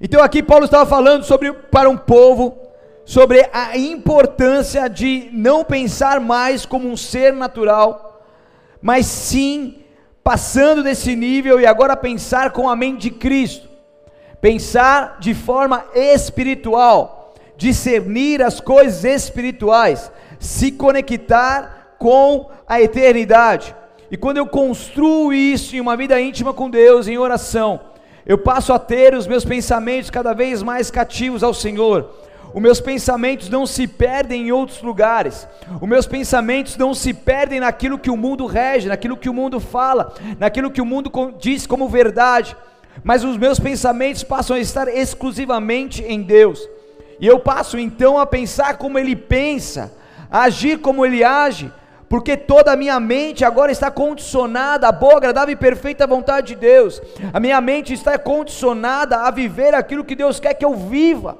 Então aqui Paulo estava falando sobre para um povo sobre a importância de não pensar mais como um ser natural, mas sim passando desse nível e agora pensar com a mente de Cristo. Pensar de forma espiritual, discernir as coisas espirituais, se conectar com a eternidade. E quando eu construo isso em uma vida íntima com Deus, em oração, eu passo a ter os meus pensamentos cada vez mais cativos ao Senhor. Os meus pensamentos não se perdem em outros lugares. Os meus pensamentos não se perdem naquilo que o mundo rege, naquilo que o mundo fala, naquilo que o mundo diz como verdade. Mas os meus pensamentos passam a estar exclusivamente em Deus. E eu passo então a pensar como Ele pensa, a agir como Ele age, porque toda a minha mente agora está condicionada à boa, agradável e perfeita vontade de Deus. A minha mente está condicionada a viver aquilo que Deus quer que eu viva.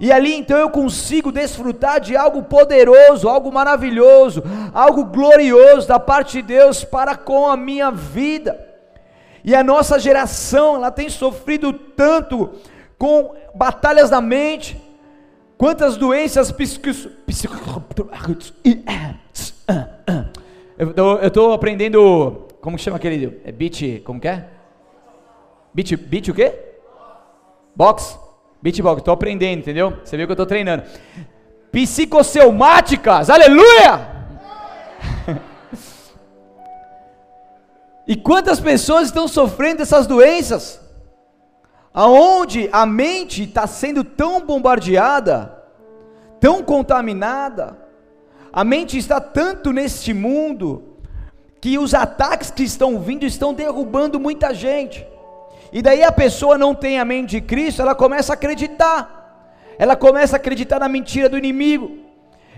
E ali então eu consigo desfrutar de algo poderoso, algo maravilhoso, algo glorioso da parte de Deus para com a minha vida. E a nossa geração, ela tem sofrido tanto com batalhas da mente, quantas doenças psíquicas. Eu estou aprendendo, como chama aquele, é beat, como que é? Beat, beat o quê? Box? Beatbox, estou aprendendo, entendeu? Você viu que eu estou treinando. Psicosselmáticas, aleluia! e quantas pessoas estão sofrendo dessas doenças? Aonde a mente está sendo tão bombardeada, tão contaminada, a mente está tanto neste mundo, que os ataques que estão vindo estão derrubando muita gente. E daí a pessoa não tem a mente de Cristo, ela começa a acreditar. Ela começa a acreditar na mentira do inimigo.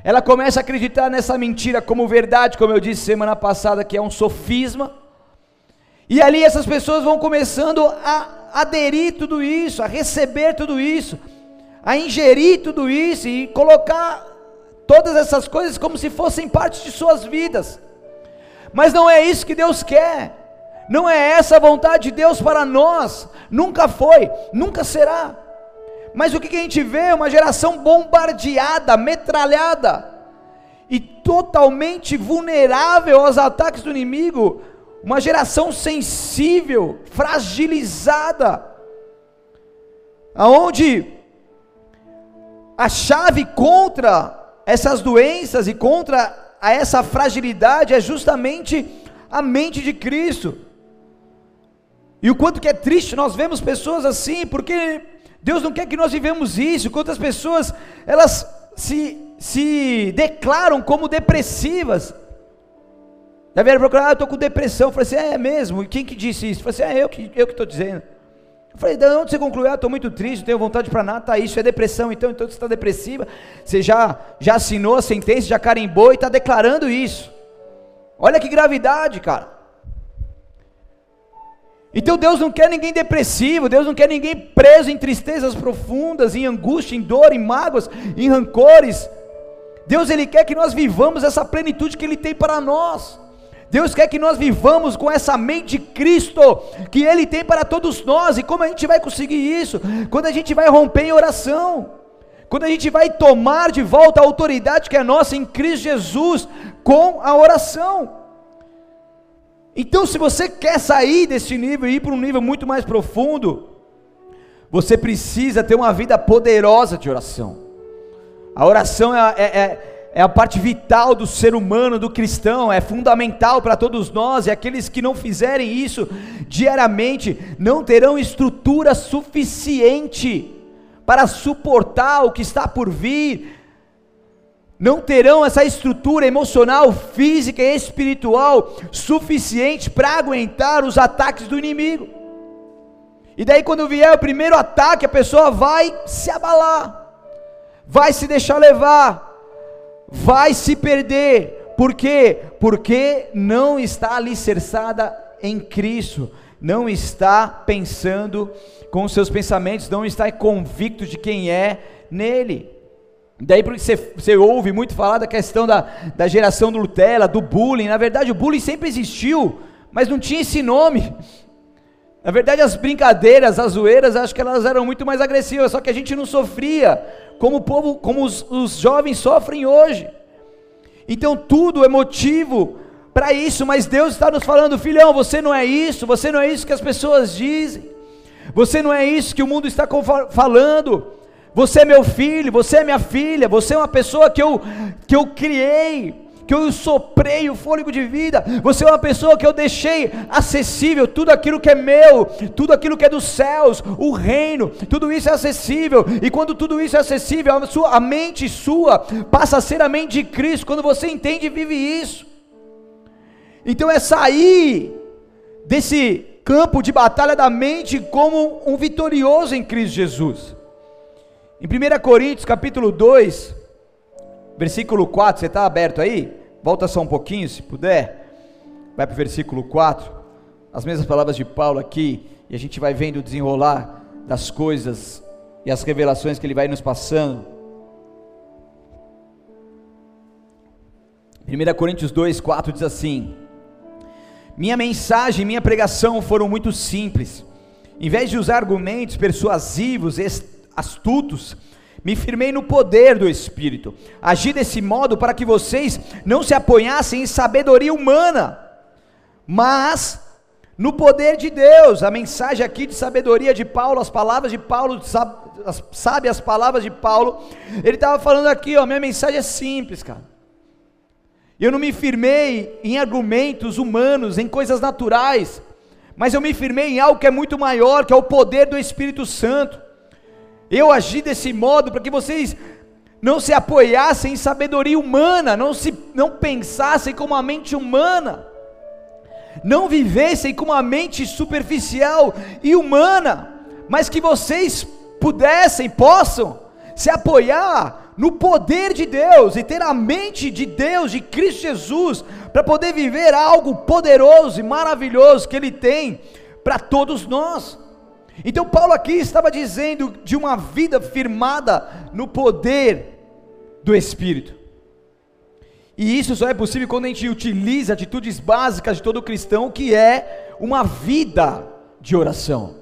Ela começa a acreditar nessa mentira como verdade, como eu disse semana passada, que é um sofisma. E ali essas pessoas vão começando a aderir tudo isso, a receber tudo isso, a ingerir tudo isso e colocar todas essas coisas como se fossem parte de suas vidas. Mas não é isso que Deus quer. Não é essa a vontade de Deus para nós, nunca foi, nunca será. Mas o que a gente vê é uma geração bombardeada, metralhada e totalmente vulnerável aos ataques do inimigo, uma geração sensível, fragilizada, aonde a chave contra essas doenças e contra essa fragilidade é justamente a mente de Cristo. E o quanto que é triste nós vemos pessoas assim, porque Deus não quer que nós vivamos isso. Quantas pessoas elas se, se declaram como depressivas. Já vieram procurar, ah, eu estou com depressão. Eu falei assim, é, mesmo? E quem que disse isso? Eu falei assim, é eu que estou dizendo. Eu falei, de onde você concluiu? Ah, estou muito triste, não tenho vontade para nada, tá, isso é depressão, então, então você está depressiva, você já, já assinou a sentença, já carimbou e está declarando isso. Olha que gravidade, cara. Então Deus não quer ninguém depressivo, Deus não quer ninguém preso em tristezas profundas, em angústia, em dor, em mágoas, em rancores. Deus ele quer que nós vivamos essa plenitude que ele tem para nós. Deus quer que nós vivamos com essa mente de Cristo que ele tem para todos nós. E como a gente vai conseguir isso? Quando a gente vai romper em oração. Quando a gente vai tomar de volta a autoridade que é nossa em Cristo Jesus com a oração. Então, se você quer sair desse nível e ir para um nível muito mais profundo, você precisa ter uma vida poderosa de oração. A oração é, é, é, é a parte vital do ser humano, do cristão, é fundamental para todos nós, e aqueles que não fizerem isso diariamente não terão estrutura suficiente para suportar o que está por vir, não terão essa estrutura emocional, física e espiritual suficiente para aguentar os ataques do inimigo. E daí, quando vier o primeiro ataque, a pessoa vai se abalar, vai se deixar levar, vai se perder. Por quê? Porque não está alicerçada em Cristo, não está pensando com os seus pensamentos, não está convicto de quem é nele. Daí porque você, você ouve muito falar da questão da, da geração do Nutella, do bullying. Na verdade, o bullying sempre existiu, mas não tinha esse nome. Na verdade, as brincadeiras, as zoeiras, acho que elas eram muito mais agressivas, só que a gente não sofria como o povo, como os, os jovens sofrem hoje. Então tudo é motivo para isso, mas Deus está nos falando, filhão, você não é isso, você não é isso que as pessoas dizem, você não é isso que o mundo está falando. Você é meu filho, você é minha filha, você é uma pessoa que eu, que eu criei, que eu soprei o fôlego de vida. Você é uma pessoa que eu deixei acessível, tudo aquilo que é meu, tudo aquilo que é dos céus, o reino, tudo isso é acessível. E quando tudo isso é acessível, a, sua, a mente sua passa a ser a mente de Cristo. Quando você entende e vive isso. Então é sair desse campo de batalha da mente como um vitorioso em Cristo Jesus. Em 1 Coríntios capítulo 2, versículo 4, você está aberto aí? Volta só um pouquinho, se puder. Vai para o versículo 4. As mesmas palavras de Paulo aqui. E a gente vai vendo o desenrolar das coisas e as revelações que ele vai nos passando. 1 Coríntios 2, 4 diz assim: Minha mensagem e minha pregação foram muito simples. Em vez de usar argumentos persuasivos, astutos, me firmei no poder do Espírito. Agi desse modo para que vocês não se apoiassem em sabedoria humana, mas no poder de Deus. A mensagem aqui de sabedoria de Paulo, as palavras de Paulo, sabe as palavras de Paulo. Ele estava falando aqui, ó, minha mensagem é simples, cara. Eu não me firmei em argumentos humanos, em coisas naturais, mas eu me firmei em algo que é muito maior, que é o poder do Espírito Santo. Eu agi desse modo para que vocês não se apoiassem em sabedoria humana, não se não pensassem com uma mente humana, não vivessem com uma mente superficial e humana, mas que vocês pudessem, possam se apoiar no poder de Deus e ter a mente de Deus, de Cristo Jesus, para poder viver algo poderoso e maravilhoso que Ele tem para todos nós. Então, Paulo aqui estava dizendo de uma vida firmada no poder do Espírito. E isso só é possível quando a gente utiliza atitudes básicas de todo cristão, que é uma vida de oração.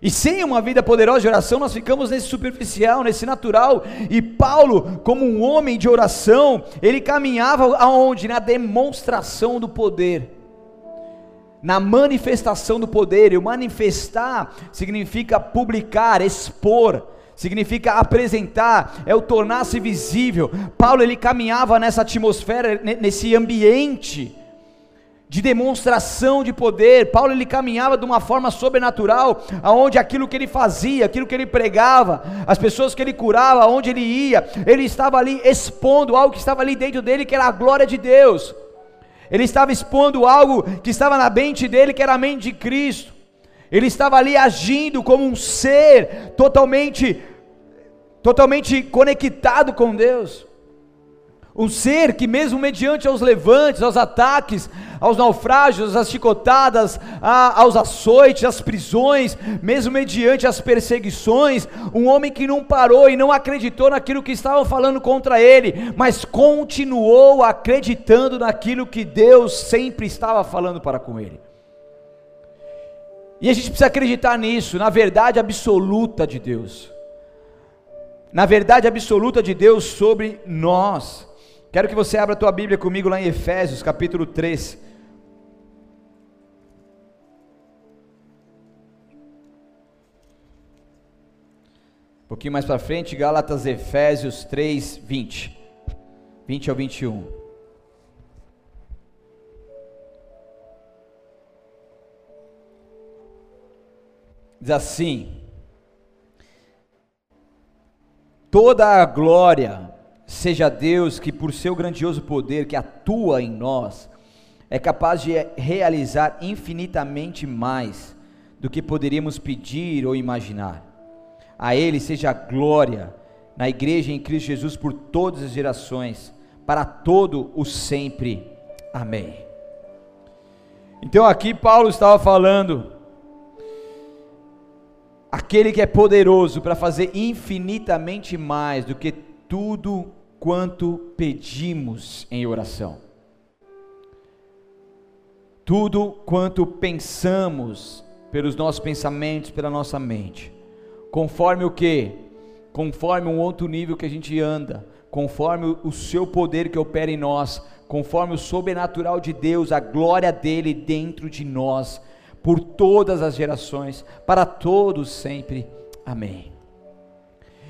E sem uma vida poderosa de oração, nós ficamos nesse superficial, nesse natural. E Paulo, como um homem de oração, ele caminhava aonde? Na demonstração do poder na manifestação do poder. E o manifestar significa publicar, expor, significa apresentar, é o tornar-se visível. Paulo ele caminhava nessa atmosfera, nesse ambiente de demonstração de poder. Paulo ele caminhava de uma forma sobrenatural, aonde aquilo que ele fazia, aquilo que ele pregava, as pessoas que ele curava, aonde ele ia, ele estava ali expondo algo que estava ali dentro dele, que era a glória de Deus. Ele estava expondo algo que estava na mente dele, que era a mente de Cristo. Ele estava ali agindo como um ser totalmente totalmente conectado com Deus. Um ser que, mesmo mediante aos levantes, aos ataques, aos naufrágios, às chicotadas, a, aos açoites, às prisões, mesmo mediante as perseguições, um homem que não parou e não acreditou naquilo que estavam falando contra ele, mas continuou acreditando naquilo que Deus sempre estava falando para com ele. E a gente precisa acreditar nisso, na verdade absoluta de Deus. Na verdade absoluta de Deus sobre nós. Quero que você abra a tua Bíblia comigo lá em Efésios, capítulo 3. Um pouquinho mais para frente, Gálatas, Efésios 3, 20. 20 ao 21. Diz assim: Toda a glória seja Deus que, por seu grandioso poder que atua em nós, é capaz de realizar infinitamente mais do que poderíamos pedir ou imaginar. A Ele seja a glória na igreja em Cristo Jesus por todas as gerações, para todo o sempre. Amém. Então aqui Paulo estava falando aquele que é poderoso para fazer infinitamente mais do que tudo quanto pedimos em oração. tudo quanto pensamos, pelos nossos pensamentos, pela nossa mente, conforme o que? Conforme um outro nível que a gente anda, conforme o seu poder que opera em nós, conforme o sobrenatural de Deus, a glória dele dentro de nós, por todas as gerações, para todos sempre. Amém.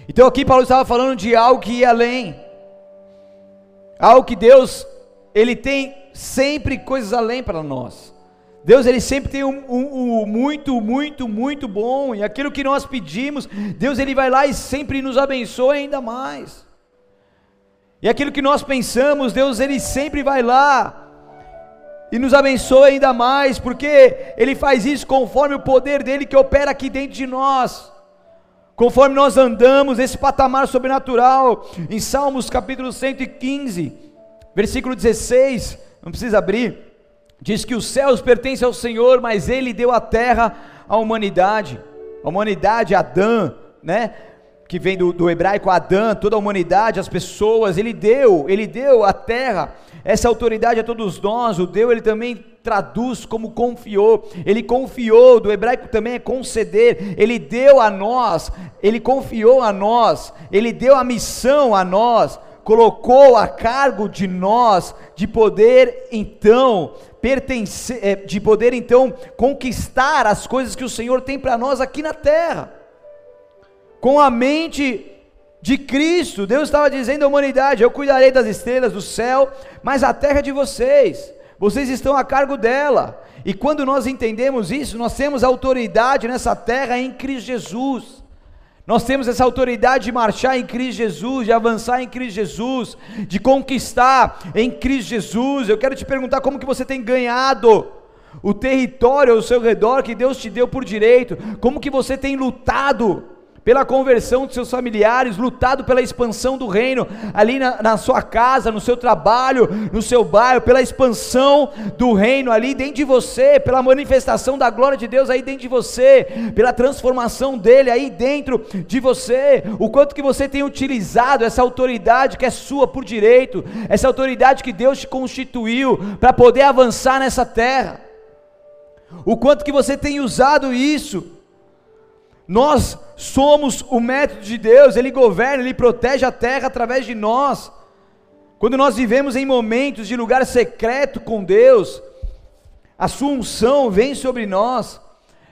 Então aqui Paulo estava falando de algo que ia além, algo que Deus, ele tem sempre coisas além para nós. Deus ele sempre tem um, um, um, muito, muito, muito bom e aquilo que nós pedimos, Deus ele vai lá e sempre nos abençoa ainda mais. E aquilo que nós pensamos, Deus ele sempre vai lá e nos abençoa ainda mais, porque ele faz isso conforme o poder dele que opera aqui dentro de nós. Conforme nós andamos nesse patamar sobrenatural, em Salmos capítulo 115, versículo 16, não precisa abrir, diz que os céus pertencem ao Senhor, mas Ele deu a terra à humanidade, a humanidade, Adã, né? Que vem do, do hebraico Adã, toda a humanidade, as pessoas, Ele deu, Ele deu a terra, essa autoridade a todos nós, o deu, Ele também traduz como confiou, Ele confiou, do hebraico também é conceder, Ele deu a nós, Ele confiou a nós, Ele deu a missão a nós, colocou a cargo de nós de poder então pertencer, é, de poder então conquistar as coisas que o Senhor tem para nós aqui na terra. Com a mente de Cristo, Deus estava dizendo à humanidade: Eu cuidarei das estrelas do céu, mas a terra é de vocês, vocês estão a cargo dela. E quando nós entendemos isso, nós temos autoridade nessa terra em Cristo Jesus. Nós temos essa autoridade de marchar em Cristo Jesus, de avançar em Cristo Jesus, de conquistar em Cristo Jesus. Eu quero te perguntar como que você tem ganhado o território ao seu redor que Deus te deu por direito, como que você tem lutado pela conversão dos seus familiares, lutado pela expansão do reino ali na, na, sua casa, no seu trabalho, no seu bairro, pela expansão do reino ali dentro de você, pela manifestação da glória de Deus aí dentro de você, pela transformação dele aí dentro de você, o quanto que você tem utilizado essa autoridade que é sua por direito, essa autoridade que Deus te constituiu para poder avançar nessa terra. O quanto que você tem usado isso nós somos o método de Deus, Ele governa, Ele protege a terra através de nós. Quando nós vivemos em momentos de lugar secreto com Deus, a Sua unção vem sobre nós.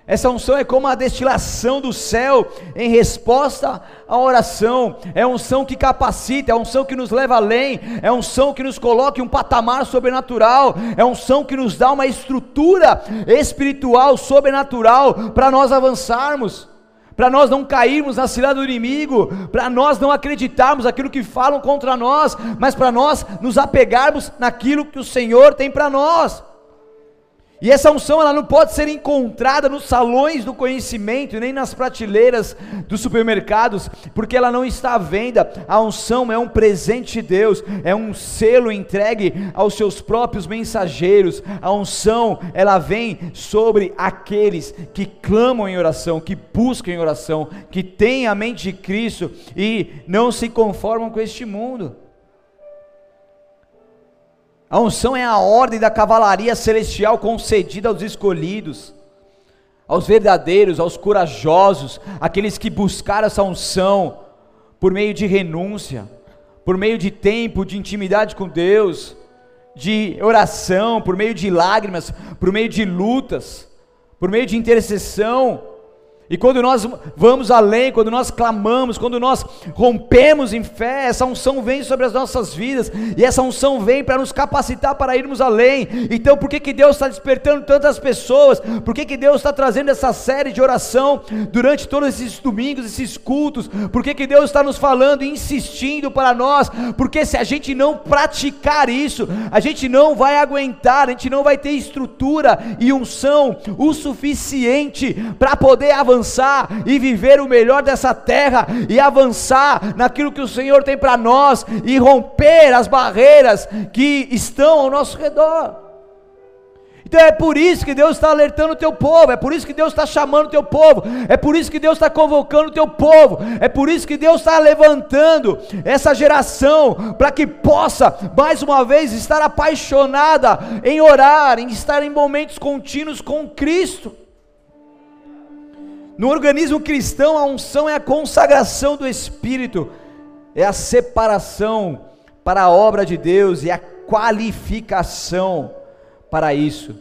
Essa unção é como a destilação do céu em resposta à oração. É unção que capacita, é unção que nos leva além, é unção que nos coloca em um patamar sobrenatural, é unção que nos dá uma estrutura espiritual sobrenatural para nós avançarmos para nós não cairmos na cilada do inimigo, para nós não acreditarmos aquilo que falam contra nós, mas para nós nos apegarmos naquilo que o Senhor tem para nós. E essa unção ela não pode ser encontrada nos salões do conhecimento, nem nas prateleiras dos supermercados, porque ela não está à venda. A unção é um presente de Deus, é um selo entregue aos seus próprios mensageiros. A unção, ela vem sobre aqueles que clamam em oração, que buscam em oração, que têm a mente de Cristo e não se conformam com este mundo. A unção é a ordem da cavalaria celestial concedida aos escolhidos, aos verdadeiros, aos corajosos, aqueles que buscaram essa unção por meio de renúncia, por meio de tempo de intimidade com Deus, de oração, por meio de lágrimas, por meio de lutas, por meio de intercessão. E quando nós vamos além, quando nós clamamos, quando nós rompemos em fé, essa unção vem sobre as nossas vidas, e essa unção vem para nos capacitar para irmos além. Então, por que, que Deus está despertando tantas pessoas? Por que, que Deus está trazendo essa série de oração durante todos esses domingos, esses cultos? Por que, que Deus está nos falando e insistindo para nós? Porque se a gente não praticar isso, a gente não vai aguentar, a gente não vai ter estrutura e unção o suficiente para poder avançar avançar e viver o melhor dessa terra e avançar naquilo que o Senhor tem para nós e romper as barreiras que estão ao nosso redor. Então é por isso que Deus está alertando o teu povo, é por isso que Deus está chamando o teu povo, é por isso que Deus está convocando o teu povo, é por isso que Deus está levantando essa geração para que possa mais uma vez estar apaixonada em orar, em estar em momentos contínuos com Cristo. No organismo cristão, a unção é a consagração do Espírito, é a separação para a obra de Deus e a qualificação para isso.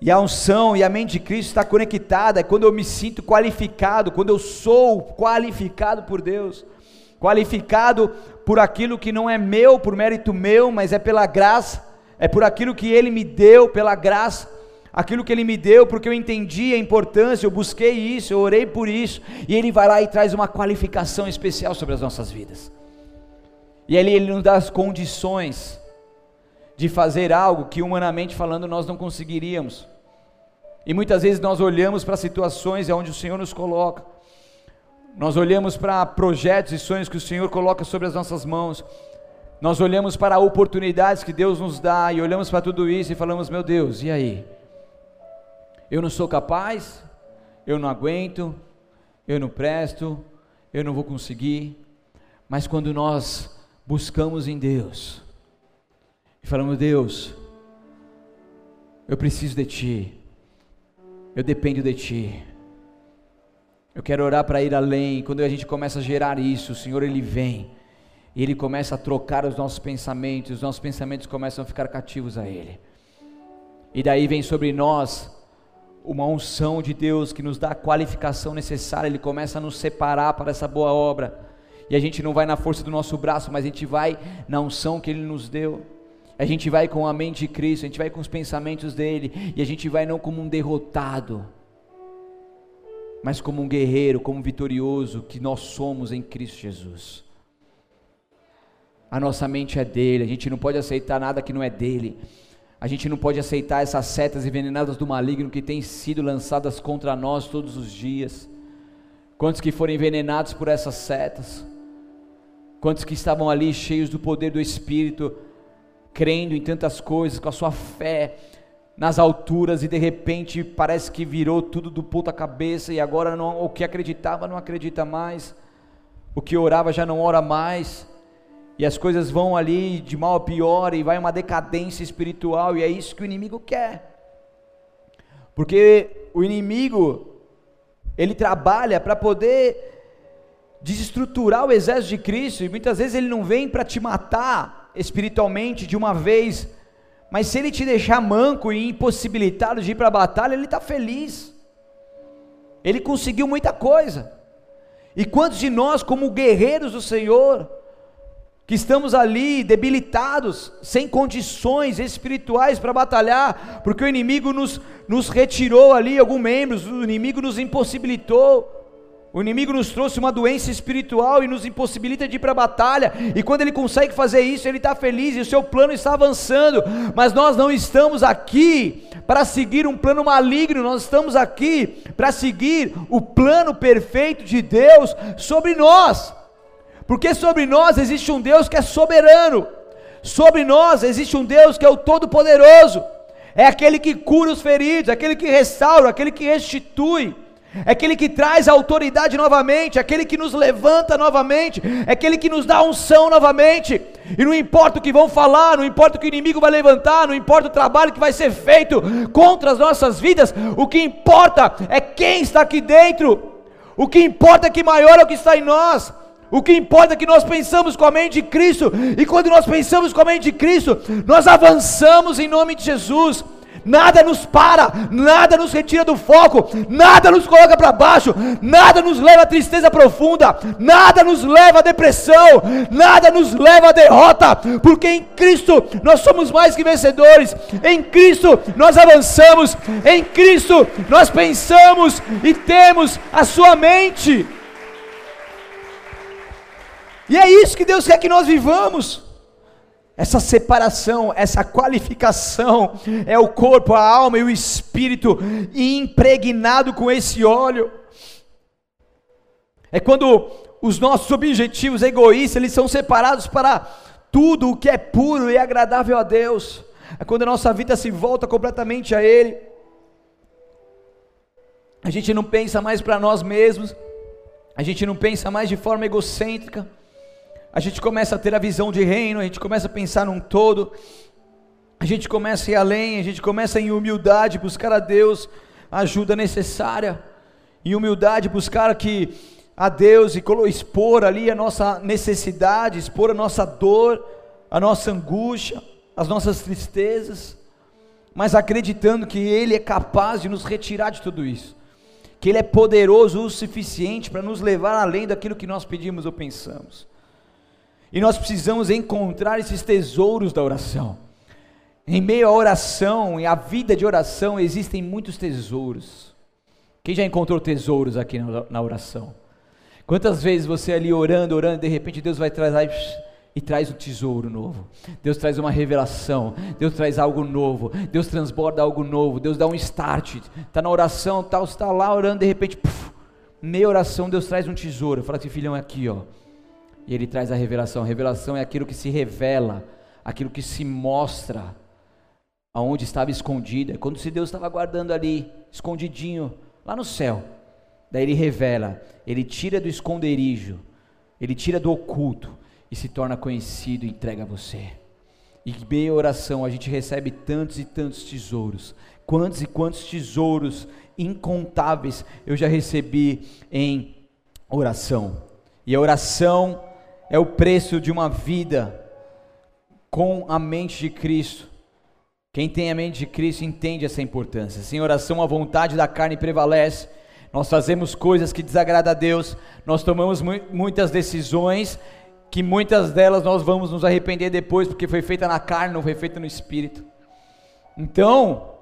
E a unção e a mente de Cristo está conectada, é quando eu me sinto qualificado, quando eu sou qualificado por Deus, qualificado por aquilo que não é meu, por mérito meu, mas é pela graça, é por aquilo que Ele me deu, pela graça, aquilo que Ele me deu, porque eu entendi a importância, eu busquei isso, eu orei por isso, e Ele vai lá e traz uma qualificação especial sobre as nossas vidas. E ali Ele nos dá as condições de fazer algo que humanamente falando nós não conseguiríamos. E muitas vezes nós olhamos para situações onde o Senhor nos coloca, nós olhamos para projetos e sonhos que o Senhor coloca sobre as nossas mãos, nós olhamos para oportunidades que Deus nos dá e olhamos para tudo isso e falamos: meu Deus, e aí? Eu não sou capaz, eu não aguento, eu não presto, eu não vou conseguir. Mas quando nós buscamos em Deus, e falamos: Deus, eu preciso de Ti, eu dependo de Ti. Eu quero orar para ir além. Quando a gente começa a gerar isso, o Senhor ele vem e ele começa a trocar os nossos pensamentos, os nossos pensamentos começam a ficar cativos a Ele. E daí vem sobre nós uma unção de Deus que nos dá a qualificação necessária, Ele começa a nos separar para essa boa obra. E a gente não vai na força do nosso braço, mas a gente vai na unção que Ele nos deu. A gente vai com a mente de Cristo, a gente vai com os pensamentos dele, e a gente vai não como um derrotado, mas como um guerreiro, como um vitorioso que nós somos em Cristo Jesus. A nossa mente é dele, a gente não pode aceitar nada que não é dele. A gente não pode aceitar essas setas envenenadas do maligno que têm sido lançadas contra nós todos os dias. Quantos que foram envenenados por essas setas? Quantos que estavam ali cheios do poder do Espírito? crendo em tantas coisas, com a sua fé nas alturas e de repente parece que virou tudo do puta cabeça e agora não, o que acreditava não acredita mais, o que orava já não ora mais, e as coisas vão ali de mal a pior e vai uma decadência espiritual, e é isso que o inimigo quer, porque o inimigo ele trabalha para poder desestruturar o exército de Cristo, e muitas vezes ele não vem para te matar, espiritualmente de uma vez, mas se ele te deixar manco e impossibilitado de ir para a batalha, ele está feliz. Ele conseguiu muita coisa. E quantos de nós, como guerreiros do Senhor, que estamos ali debilitados, sem condições espirituais para batalhar, porque o inimigo nos, nos retirou ali alguns membros, o inimigo nos impossibilitou. O inimigo nos trouxe uma doença espiritual e nos impossibilita de ir para a batalha. E quando ele consegue fazer isso, ele está feliz e o seu plano está avançando. Mas nós não estamos aqui para seguir um plano maligno, nós estamos aqui para seguir o plano perfeito de Deus sobre nós. Porque sobre nós existe um Deus que é soberano, sobre nós existe um Deus que é o Todo-Poderoso, é aquele que cura os feridos, aquele que restaura, aquele que restitui é aquele que traz a autoridade novamente, é aquele que nos levanta novamente, é aquele que nos dá unção novamente. E não importa o que vão falar, não importa o que o inimigo vai levantar, não importa o trabalho que vai ser feito contra as nossas vidas, o que importa é quem está aqui dentro. O que importa é que maior é o que está em nós. O que importa é que nós pensamos com a mente de Cristo, e quando nós pensamos com a mente de Cristo, nós avançamos em nome de Jesus nada nos para, nada nos retira do foco, nada nos coloca para baixo, nada nos leva à tristeza profunda, nada nos leva à depressão, nada nos leva à derrota, porque em Cristo nós somos mais que vencedores, em Cristo nós avançamos, em Cristo nós pensamos e temos a Sua mente. E é isso que Deus quer que nós vivamos essa separação, essa qualificação, é o corpo, a alma e o espírito impregnado com esse óleo. É quando os nossos objetivos egoístas eles são separados para tudo o que é puro e agradável a Deus. é quando a nossa vida se volta completamente a Ele. A gente não pensa mais para nós mesmos, a gente não pensa mais de forma egocêntrica, a gente começa a ter a visão de reino, a gente começa a pensar num todo, a gente começa a ir além, a gente começa em humildade buscar a Deus a ajuda necessária, em humildade buscar que a Deus e expor ali a nossa necessidade, expor a nossa dor, a nossa angústia, as nossas tristezas, mas acreditando que Ele é capaz de nos retirar de tudo isso que Ele é poderoso o suficiente para nos levar além daquilo que nós pedimos ou pensamos. E nós precisamos encontrar esses tesouros da oração. Em meio à oração e à vida de oração existem muitos tesouros. Quem já encontrou tesouros aqui na oração? Quantas vezes você ali orando, orando, de repente Deus vai trazer e traz um tesouro novo. Deus traz uma revelação. Deus traz algo novo. Deus transborda algo novo. Deus dá um start. Está na oração, tal, está lá orando, de repente, meia oração, Deus traz um tesouro. Fala assim, filhão, é aqui, ó. E ele traz a revelação. A revelação é aquilo que se revela, aquilo que se mostra aonde estava escondida. Quando se Deus estava guardando ali, escondidinho, lá no céu. Daí ele revela, ele tira do esconderijo, ele tira do oculto e se torna conhecido e entrega a você. E meia oração a gente recebe tantos e tantos tesouros. Quantos e quantos tesouros incontáveis eu já recebi em oração. E a oração é o preço de uma vida com a mente de Cristo. Quem tem a mente de Cristo entende essa importância. Sem oração, a vontade da carne prevalece. Nós fazemos coisas que desagradam a Deus, nós tomamos mu muitas decisões que muitas delas nós vamos nos arrepender depois, porque foi feita na carne, não foi feita no espírito. Então,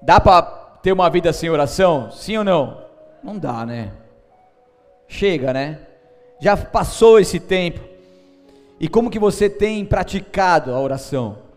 dá para ter uma vida sem oração? Sim ou não? Não dá, né? Chega, né? Já passou esse tempo. E como que você tem praticado a oração?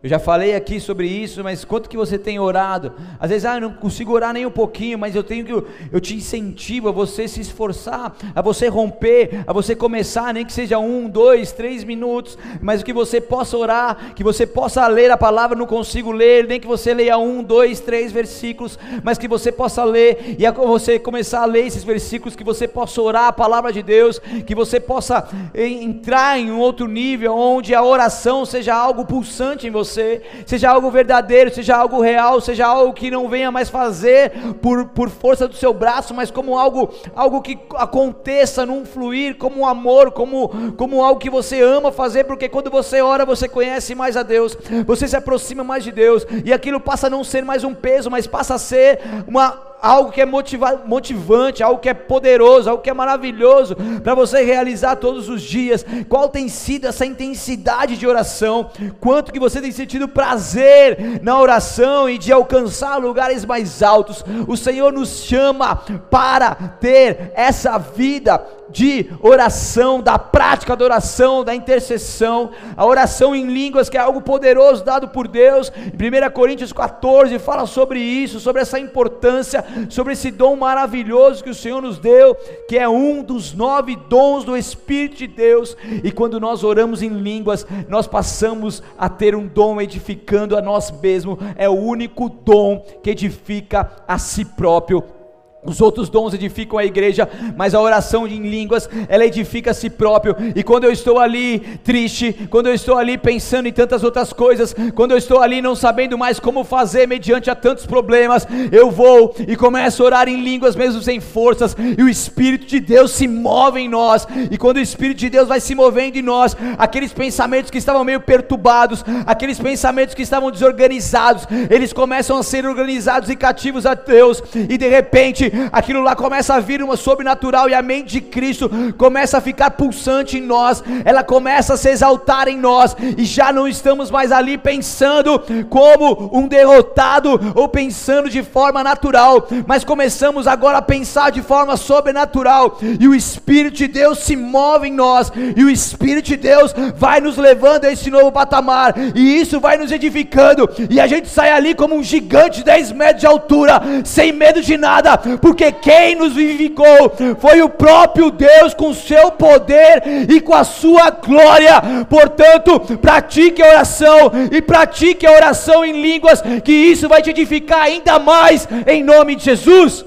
Eu já falei aqui sobre isso, mas quanto que você tem orado? Às vezes, ah, eu não consigo orar nem um pouquinho, mas eu tenho que, eu te incentivo a você se esforçar, a você romper, a você começar, nem que seja um, dois, três minutos, mas que você possa orar, que você possa ler a palavra, não consigo ler, nem que você leia um, dois, três versículos, mas que você possa ler, e a você começar a ler esses versículos, que você possa orar a palavra de Deus, que você possa entrar em um outro nível, onde a oração seja algo pulsante em você você, seja algo verdadeiro, seja algo real, seja algo que não venha mais fazer por, por força do seu braço, mas como algo, algo que aconteça num fluir, como um amor, como, como algo que você ama fazer, porque quando você ora, você conhece mais a Deus, você se aproxima mais de Deus, e aquilo passa a não ser mais um peso, mas passa a ser uma algo que é motiva motivante, algo que é poderoso, algo que é maravilhoso para você realizar todos os dias. Qual tem sido essa intensidade de oração? Quanto que você tem sentido prazer na oração e de alcançar lugares mais altos? O Senhor nos chama para ter essa vida de oração, da prática da oração, da intercessão, a oração em línguas, que é algo poderoso dado por Deus. Em 1 Coríntios 14 fala sobre isso, sobre essa importância, sobre esse dom maravilhoso que o Senhor nos deu, que é um dos nove dons do Espírito de Deus. E quando nós oramos em línguas, nós passamos a ter um dom edificando a nós mesmos, é o único dom que edifica a si próprio os outros dons edificam a igreja, mas a oração em línguas, ela edifica a si próprio. E quando eu estou ali triste, quando eu estou ali pensando em tantas outras coisas, quando eu estou ali não sabendo mais como fazer mediante a tantos problemas, eu vou e começo a orar em línguas mesmo sem forças, e o Espírito de Deus se move em nós. E quando o Espírito de Deus vai se movendo em nós, aqueles pensamentos que estavam meio perturbados, aqueles pensamentos que estavam desorganizados, eles começam a ser organizados e cativos a Deus, e de repente aquilo lá começa a vir uma sobrenatural e a mente de Cristo começa a ficar pulsante em nós, ela começa a se exaltar em nós e já não estamos mais ali pensando como um derrotado ou pensando de forma natural, mas começamos agora a pensar de forma sobrenatural e o Espírito de Deus se move em nós e o Espírito de Deus vai nos levando a esse novo patamar e isso vai nos edificando e a gente sai ali como um gigante de 10 metros de altura, sem medo de nada, porque quem nos vivificou foi o próprio Deus com seu poder e com a sua glória. Portanto, pratique a oração e pratique a oração em línguas, que isso vai te edificar ainda mais em nome de Jesus.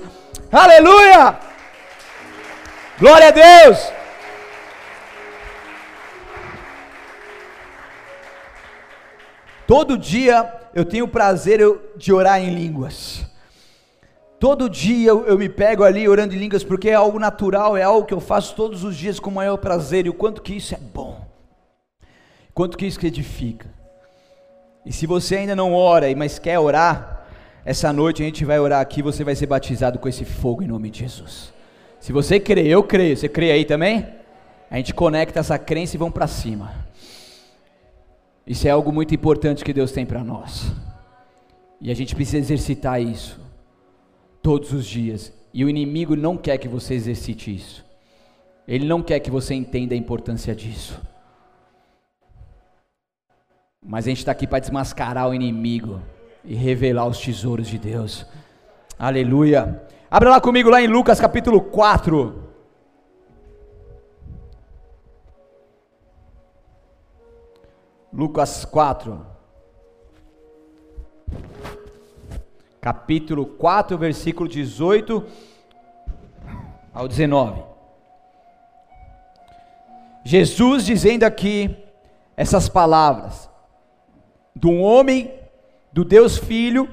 Aleluia! Glória a Deus! Todo dia eu tenho o prazer de orar em línguas. Todo dia eu, me pego ali orando em línguas porque é algo natural, é algo que eu faço todos os dias com o maior prazer e o quanto que isso é bom. Quanto que isso edifica. E se você ainda não ora, mas quer orar, essa noite a gente vai orar aqui, você vai ser batizado com esse fogo em nome de Jesus. Se você crê, eu creio. Você crê aí também? A gente conecta essa crença e vamos para cima. Isso é algo muito importante que Deus tem para nós. E a gente precisa exercitar isso todos os dias. E o inimigo não quer que você exercite isso. Ele não quer que você entenda a importância disso. Mas a gente está aqui para desmascarar o inimigo e revelar os tesouros de Deus. Aleluia. Abra lá comigo lá em Lucas capítulo 4. Lucas 4. Capítulo 4, versículo 18 ao 19. Jesus dizendo aqui essas palavras de um homem do Deus Filho,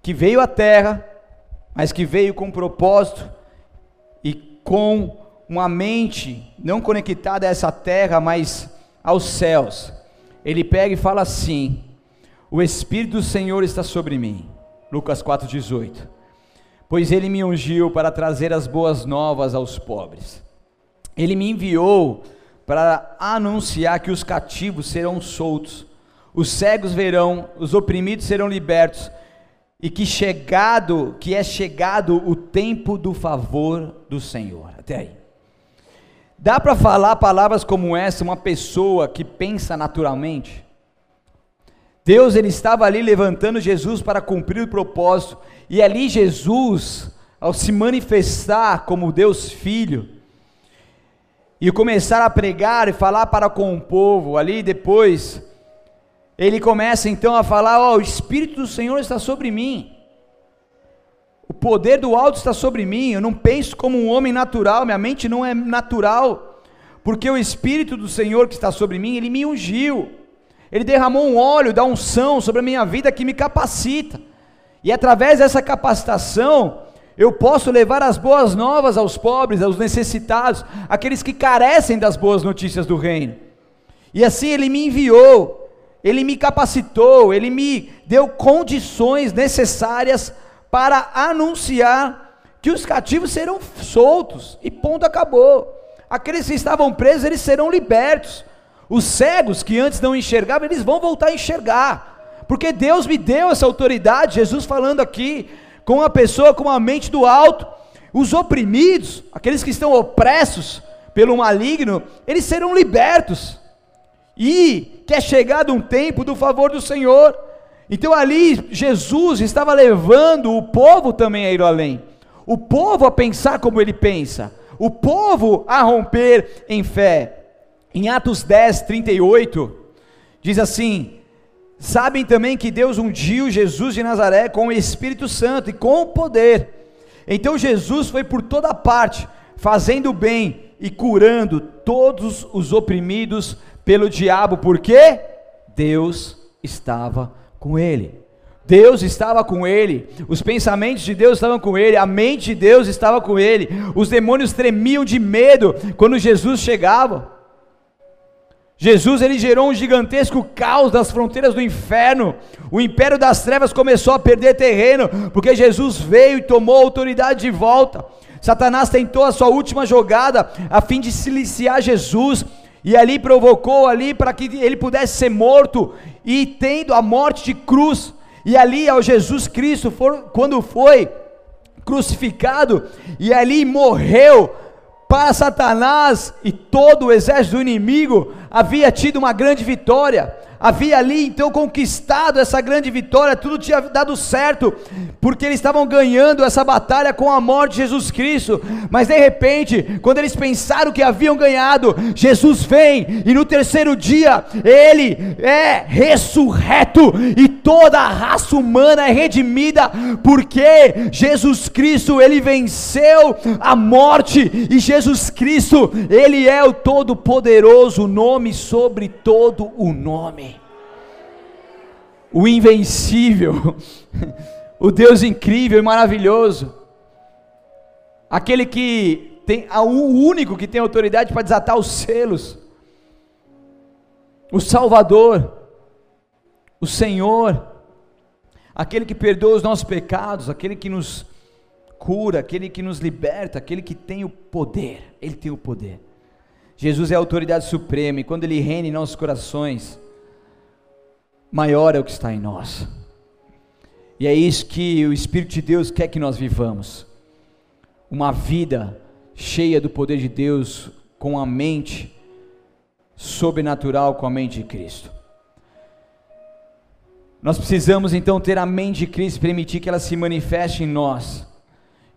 que veio à terra, mas que veio com um propósito e com uma mente não conectada a essa terra, mas aos céus. Ele pega e fala assim: O Espírito do Senhor está sobre mim. Lucas 4,18. Pois ele me ungiu para trazer as boas novas aos pobres. Ele me enviou para anunciar que os cativos serão soltos os cegos verão, os oprimidos serão libertos, e que chegado, que é chegado o tempo do favor do Senhor. Até aí. Dá para falar palavras como essa uma pessoa que pensa naturalmente? Deus ele estava ali levantando Jesus para cumprir o propósito, e ali Jesus, ao se manifestar como Deus Filho, e começar a pregar e falar para com o povo, ali depois ele começa então a falar: Ó, oh, o Espírito do Senhor está sobre mim, o poder do alto está sobre mim. Eu não penso como um homem natural, minha mente não é natural, porque o Espírito do Senhor que está sobre mim, ele me ungiu, ele derramou um óleo da unção sobre a minha vida que me capacita, e através dessa capacitação, eu posso levar as boas novas aos pobres, aos necessitados, aqueles que carecem das boas notícias do reino. E assim ele me enviou ele me capacitou, Ele me deu condições necessárias para anunciar que os cativos serão soltos, e ponto acabou. Aqueles que estavam presos, eles serão libertos. Os cegos que antes não enxergavam, eles vão voltar a enxergar, porque Deus me deu essa autoridade. Jesus falando aqui com uma pessoa com a mente do alto, os oprimidos, aqueles que estão opressos pelo maligno, eles serão libertos e que é chegado um tempo do favor do Senhor. Então ali Jesus estava levando o povo também a ir além, o povo a pensar como ele pensa, o povo a romper em fé. Em Atos 10, 38, diz assim: Sabem também que Deus ungiu Jesus de Nazaré com o Espírito Santo e com o poder. Então Jesus foi por toda parte, fazendo bem e curando todos os oprimidos pelo diabo, porque Deus estava com ele. Deus estava com ele, os pensamentos de Deus estavam com ele, a mente de Deus estava com ele, os demônios tremiam de medo quando Jesus chegava. Jesus ele gerou um gigantesco caos das fronteiras do inferno. O império das trevas começou a perder terreno, porque Jesus veio e tomou a autoridade de volta. Satanás tentou a sua última jogada a fim de siliciar Jesus, e ali provocou ali para que ele pudesse ser morto e tendo a morte de cruz. E ali ao Jesus Cristo for, quando foi crucificado e ali morreu para Satanás e todo o exército do inimigo havia tido uma grande vitória. Havia ali então conquistado essa grande vitória, tudo tinha dado certo, porque eles estavam ganhando essa batalha com a morte de Jesus Cristo. Mas de repente, quando eles pensaram que haviam ganhado, Jesus vem e no terceiro dia ele é ressurreto e toda a raça humana é redimida, porque Jesus Cristo ele venceu a morte e Jesus Cristo ele é o todo poderoso, nome sobre todo o nome o invencível, o Deus incrível e maravilhoso, aquele que tem o único que tem autoridade para desatar os selos, o Salvador, o Senhor, aquele que perdoa os nossos pecados, aquele que nos cura, aquele que nos liberta, aquele que tem o poder, ele tem o poder. Jesus é a autoridade suprema e quando ele reina em nossos corações, maior é o que está em nós. E é isso que o Espírito de Deus quer que nós vivamos. Uma vida cheia do poder de Deus, com a mente sobrenatural, com a mente de Cristo. Nós precisamos então ter a mente de Cristo, permitir que ela se manifeste em nós.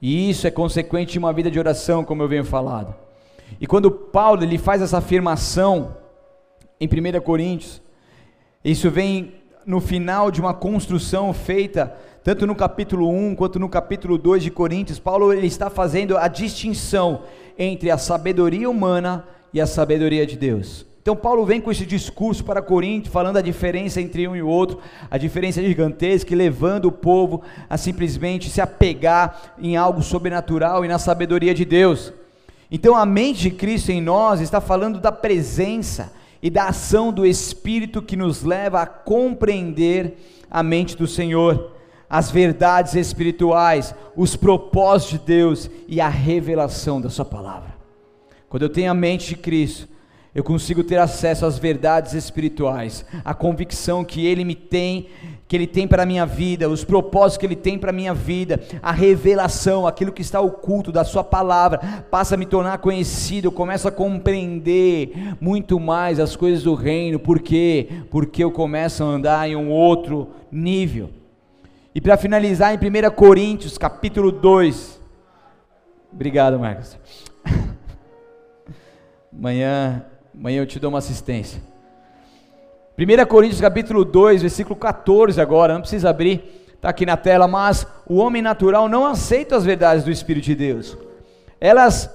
E isso é consequente de uma vida de oração, como eu venho falado. E quando Paulo ele faz essa afirmação em 1 Coríntios, isso vem no final de uma construção feita tanto no capítulo 1 quanto no capítulo 2 de Coríntios. Paulo ele está fazendo a distinção entre a sabedoria humana e a sabedoria de Deus. Então Paulo vem com esse discurso para Corinto, falando a diferença entre um e outro, a diferença gigantesca, levando o povo a simplesmente se apegar em algo sobrenatural e na sabedoria de Deus. Então a mente de Cristo em nós está falando da presença, e da ação do Espírito que nos leva a compreender a mente do Senhor, as verdades espirituais, os propósitos de Deus e a revelação da Sua palavra. Quando eu tenho a mente de Cristo, eu consigo ter acesso às verdades espirituais, a convicção que Ele me tem que Ele tem para a minha vida, os propósitos que Ele tem para a minha vida, a revelação, aquilo que está oculto da Sua palavra, passa a me tornar conhecido, eu começo a compreender muito mais as coisas do reino, por quê? Porque eu começo a andar em um outro nível. E para finalizar, em 1 Coríntios, capítulo 2, obrigado, Marcos. amanhã, amanhã eu te dou uma assistência. 1 Coríntios capítulo 2, versículo 14 agora, não precisa abrir, está aqui na tela, mas o homem natural não aceita as verdades do Espírito de Deus. Elas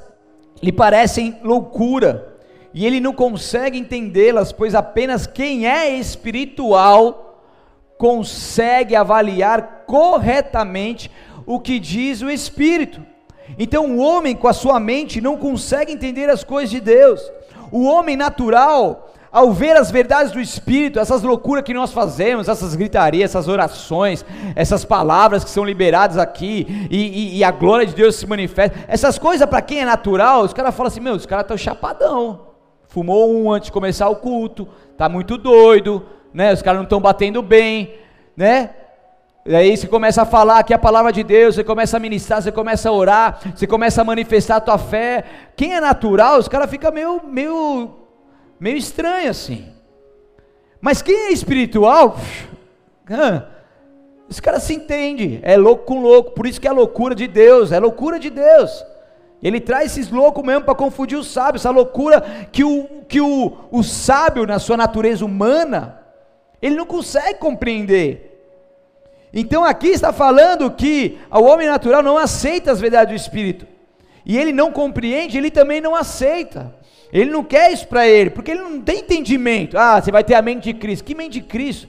lhe parecem loucura, e ele não consegue entendê-las, pois apenas quem é espiritual consegue avaliar corretamente o que diz o Espírito. Então o homem com a sua mente não consegue entender as coisas de Deus. O homem natural, ao ver as verdades do Espírito, essas loucuras que nós fazemos, essas gritarias, essas orações, essas palavras que são liberadas aqui, e, e, e a glória de Deus se manifesta, essas coisas para quem é natural, os caras falam assim: meu, os caras estão chapadão, fumou um antes de começar o culto, tá muito doido, né? Os caras não estão batendo bem, né? E aí você começa a falar aqui a palavra de Deus, você começa a ministrar, você começa a orar, você começa a manifestar a tua fé. Quem é natural, os caras ficam meio, meio meio estranho assim. Mas quem é espiritual, esse cara se entende, é louco com louco, por isso que é loucura de Deus, é loucura de Deus. Ele traz esses loucos mesmo para confundir o sábio, essa loucura que, o, que o, o sábio, na sua natureza humana, ele não consegue compreender. Então aqui está falando que o homem natural não aceita as verdades do Espírito, e ele não compreende, ele também não aceita. Ele não quer isso para ele, porque ele não tem entendimento. Ah, você vai ter a mente de Cristo. Que mente de Cristo?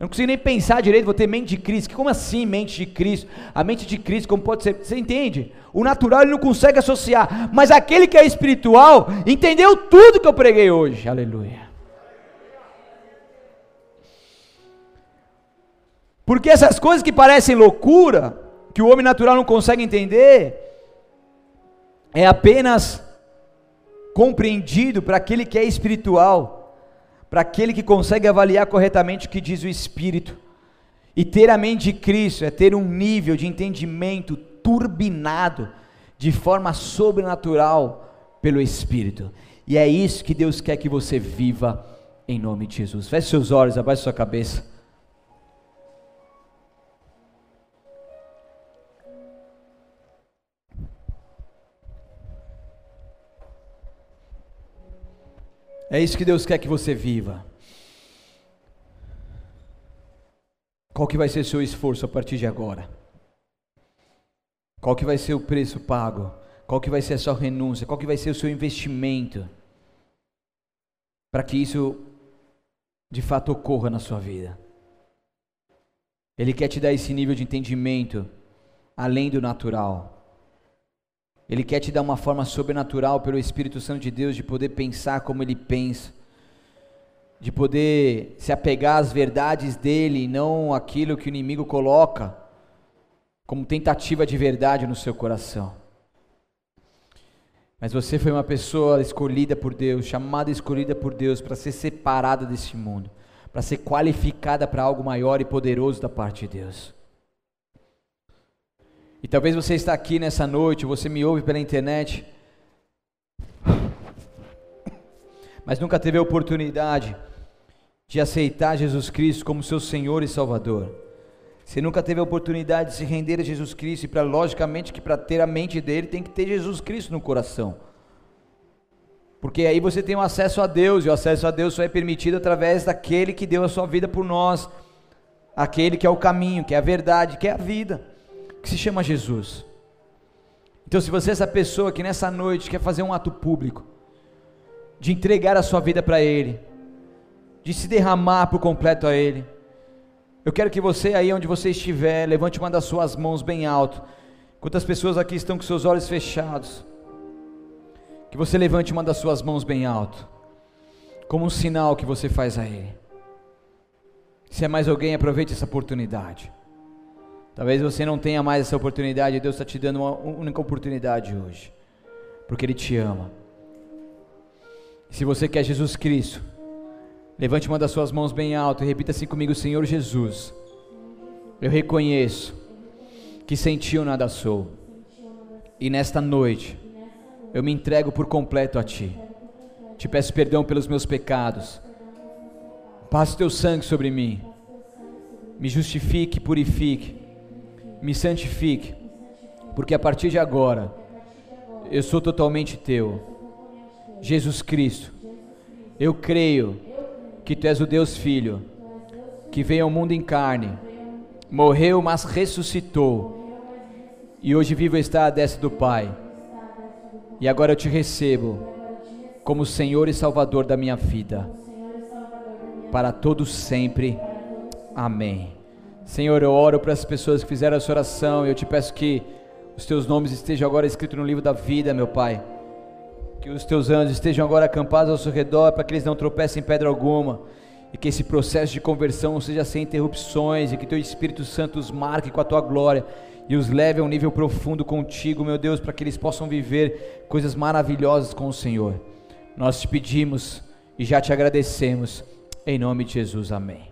Eu não consigo nem pensar direito, vou ter mente de Cristo. Como assim mente de Cristo? A mente de Cristo, como pode ser? Você entende? O natural ele não consegue associar, mas aquele que é espiritual entendeu tudo que eu preguei hoje. Aleluia. Porque essas coisas que parecem loucura, que o homem natural não consegue entender, é apenas compreendido para aquele que é espiritual, para aquele que consegue avaliar corretamente o que diz o Espírito. E ter a mente de Cristo é ter um nível de entendimento turbinado de forma sobrenatural pelo Espírito. E é isso que Deus quer que você viva em nome de Jesus. Feche seus olhos, abaixe sua cabeça. É isso que Deus quer que você viva. Qual que vai ser seu esforço a partir de agora? Qual que vai ser o preço pago? Qual que vai ser a sua renúncia? Qual que vai ser o seu investimento? Para que isso de fato ocorra na sua vida. Ele quer te dar esse nível de entendimento além do natural. Ele quer te dar uma forma sobrenatural pelo Espírito Santo de Deus de poder pensar como ele pensa, de poder se apegar às verdades dele e não aquilo que o inimigo coloca como tentativa de verdade no seu coração. Mas você foi uma pessoa escolhida por Deus, chamada e escolhida por Deus para ser separada desse mundo, para ser qualificada para algo maior e poderoso da parte de Deus. E talvez você está aqui nessa noite, você me ouve pela internet, mas nunca teve a oportunidade de aceitar Jesus Cristo como seu Senhor e Salvador. Você nunca teve a oportunidade de se render a Jesus Cristo e para logicamente que para ter a mente dele tem que ter Jesus Cristo no coração. Porque aí você tem um acesso a Deus, e o acesso a Deus só é permitido através daquele que deu a sua vida por nós, aquele que é o caminho, que é a verdade, que é a vida que se chama Jesus. Então, se você é essa pessoa que nessa noite quer fazer um ato público, de entregar a sua vida para Ele, de se derramar por completo a Ele, eu quero que você aí onde você estiver, levante uma das suas mãos bem alto. Quantas pessoas aqui estão com seus olhos fechados? Que você levante uma das suas mãos bem alto, como um sinal que você faz a Ele. Se é mais alguém, aproveite essa oportunidade. Talvez você não tenha mais essa oportunidade, Deus está te dando uma única oportunidade hoje, porque Ele te ama. Se você quer Jesus Cristo, levante uma das suas mãos bem alto e repita assim comigo: Senhor Jesus, eu reconheço que sem Ti eu nada sou, e nesta noite eu me entrego por completo a Ti. Te peço perdão pelos meus pecados, passe Teu sangue sobre mim, me justifique, purifique me santifique, porque a partir de agora eu sou totalmente teu. Jesus Cristo, eu creio que tu és o Deus Filho, que veio ao mundo em carne, morreu, mas ressuscitou, e hoje vivo está à destra do Pai. E agora eu te recebo como Senhor e Salvador da minha vida, para todos sempre. Amém. Senhor, eu oro para as pessoas que fizeram essa oração e eu te peço que os teus nomes estejam agora escritos no livro da vida, meu Pai. Que os teus anjos estejam agora acampados ao seu redor para que eles não tropecem em pedra alguma. E que esse processo de conversão seja sem interrupções e que teu Espírito Santo os marque com a tua glória e os leve a um nível profundo contigo, meu Deus, para que eles possam viver coisas maravilhosas com o Senhor. Nós te pedimos e já te agradecemos. Em nome de Jesus, amém.